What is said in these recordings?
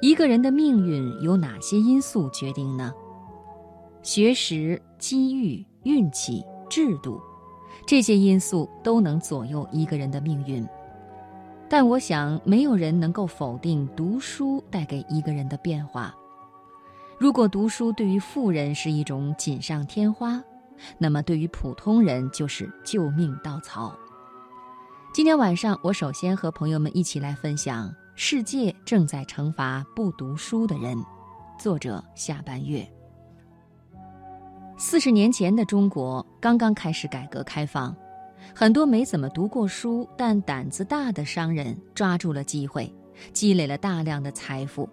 一个人的命运由哪些因素决定呢？学识、机遇、运气、制度，这些因素都能左右一个人的命运。但我想，没有人能够否定读书带给一个人的变化。如果读书对于富人是一种锦上添花，那么对于普通人就是救命稻草。今天晚上，我首先和朋友们一起来分享《世界正在惩罚不读书的人》，作者下半月。四十年前的中国刚刚开始改革开放。很多没怎么读过书但胆子大的商人抓住了机会，积累了大量的财富。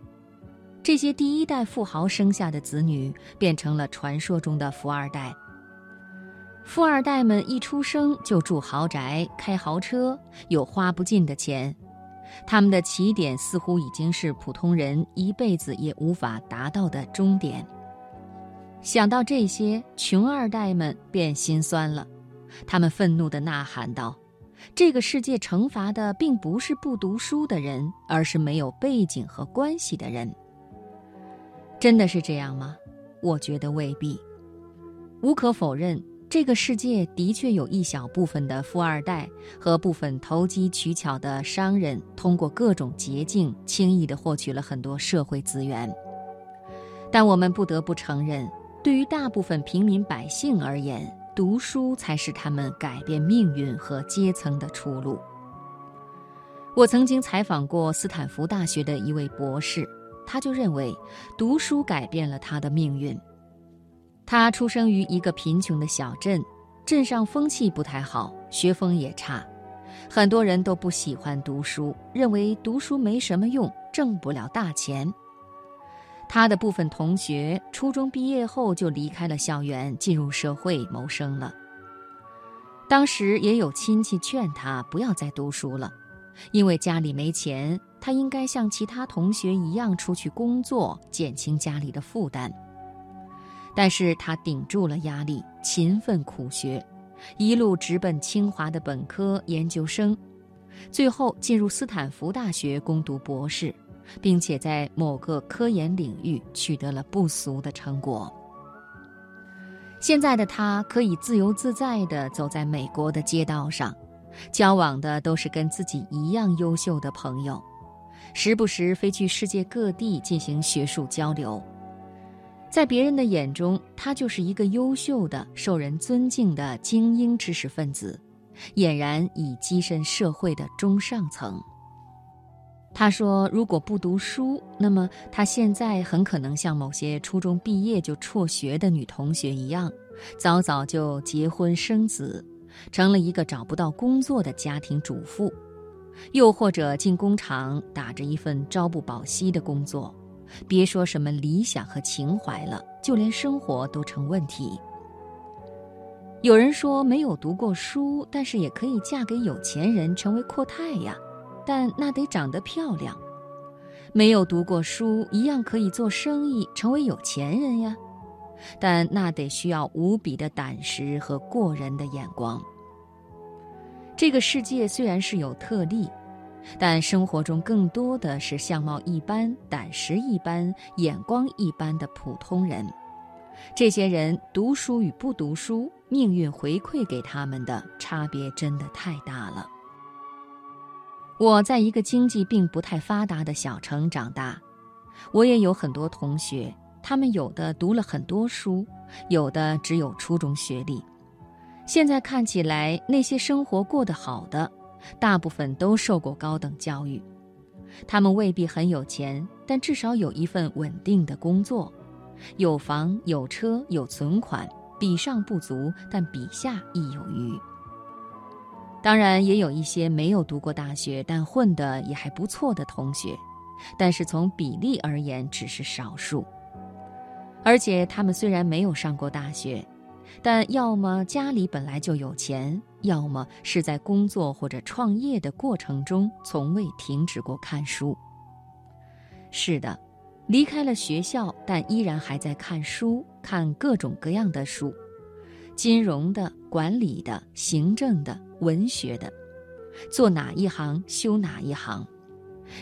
这些第一代富豪生下的子女变成了传说中的富二代。富二代们一出生就住豪宅、开豪车，有花不尽的钱。他们的起点似乎已经是普通人一辈子也无法达到的终点。想到这些，穷二代们便心酸了。他们愤怒地呐喊道：“这个世界惩罚的并不是不读书的人，而是没有背景和关系的人。”真的是这样吗？我觉得未必。无可否认，这个世界的确有一小部分的富二代和部分投机取巧的商人，通过各种捷径轻易地获取了很多社会资源。但我们不得不承认，对于大部分平民百姓而言，读书才是他们改变命运和阶层的出路。我曾经采访过斯坦福大学的一位博士，他就认为读书改变了他的命运。他出生于一个贫穷的小镇，镇上风气不太好，学风也差，很多人都不喜欢读书，认为读书没什么用，挣不了大钱。他的部分同学初中毕业后就离开了校园，进入社会谋生了。当时也有亲戚劝他不要再读书了，因为家里没钱，他应该像其他同学一样出去工作，减轻家里的负担。但是他顶住了压力，勤奋苦学，一路直奔清华的本科、研究生，最后进入斯坦福大学攻读博士。并且在某个科研领域取得了不俗的成果。现在的他可以自由自在地走在美国的街道上，交往的都是跟自己一样优秀的朋友，时不时飞去世界各地进行学术交流。在别人的眼中，他就是一个优秀的、受人尊敬的精英知识分子，俨然已跻身社会的中上层。他说：“如果不读书，那么他现在很可能像某些初中毕业就辍学的女同学一样，早早就结婚生子，成了一个找不到工作的家庭主妇；又或者进工厂打着一份朝不保夕的工作，别说什么理想和情怀了，就连生活都成问题。”有人说没有读过书，但是也可以嫁给有钱人，成为阔太呀。但那得长得漂亮，没有读过书一样可以做生意，成为有钱人呀。但那得需要无比的胆识和过人的眼光。这个世界虽然是有特例，但生活中更多的是相貌一般、胆识一般、眼光一般的普通人。这些人读书与不读书，命运回馈给他们的差别真的太大了。我在一个经济并不太发达的小城长大，我也有很多同学，他们有的读了很多书，有的只有初中学历。现在看起来，那些生活过得好的，大部分都受过高等教育。他们未必很有钱，但至少有一份稳定的工作，有房有车有存款，比上不足，但比下亦有余。当然也有一些没有读过大学但混得也还不错的同学，但是从比例而言只是少数。而且他们虽然没有上过大学，但要么家里本来就有钱，要么是在工作或者创业的过程中从未停止过看书。是的，离开了学校，但依然还在看书，看各种各样的书。金融的、管理的、行政的、文学的，做哪一行修哪一行，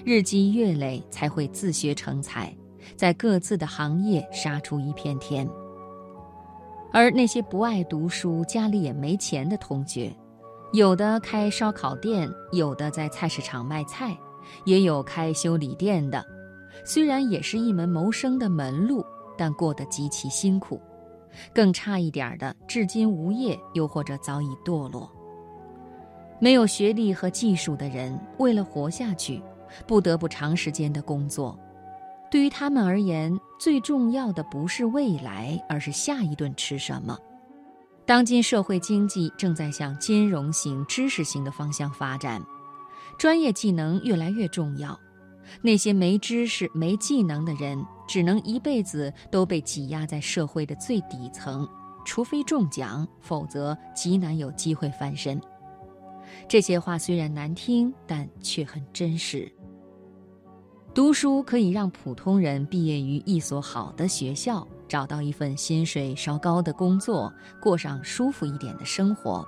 日积月累才会自学成才，在各自的行业杀出一片天。而那些不爱读书、家里也没钱的同学，有的开烧烤店，有的在菜市场卖菜，也有开修理店的。虽然也是一门谋生的门路，但过得极其辛苦。更差一点的，至今无业，又或者早已堕落。没有学历和技术的人，为了活下去，不得不长时间的工作。对于他们而言，最重要的不是未来，而是下一顿吃什么。当今社会经济正在向金融型、知识型的方向发展，专业技能越来越重要。那些没知识、没技能的人，只能一辈子都被挤压在社会的最底层，除非中奖，否则极难有机会翻身。这些话虽然难听，但却很真实。读书可以让普通人毕业于一所好的学校，找到一份薪水稍高的工作，过上舒服一点的生活。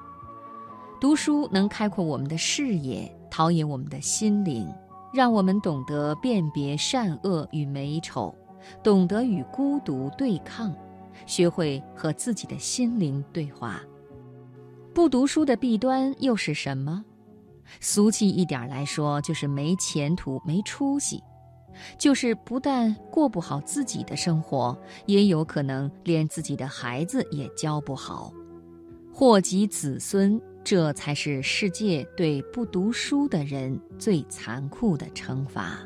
读书能开阔我们的视野，陶冶我们的心灵，让我们懂得辨别善恶与美丑，懂得与孤独对抗，学会和自己的心灵对话。不读书的弊端又是什么？俗气一点来说，就是没前途、没出息。就是不但过不好自己的生活，也有可能连自己的孩子也教不好，祸及子孙。这才是世界对不读书的人最残酷的惩罚。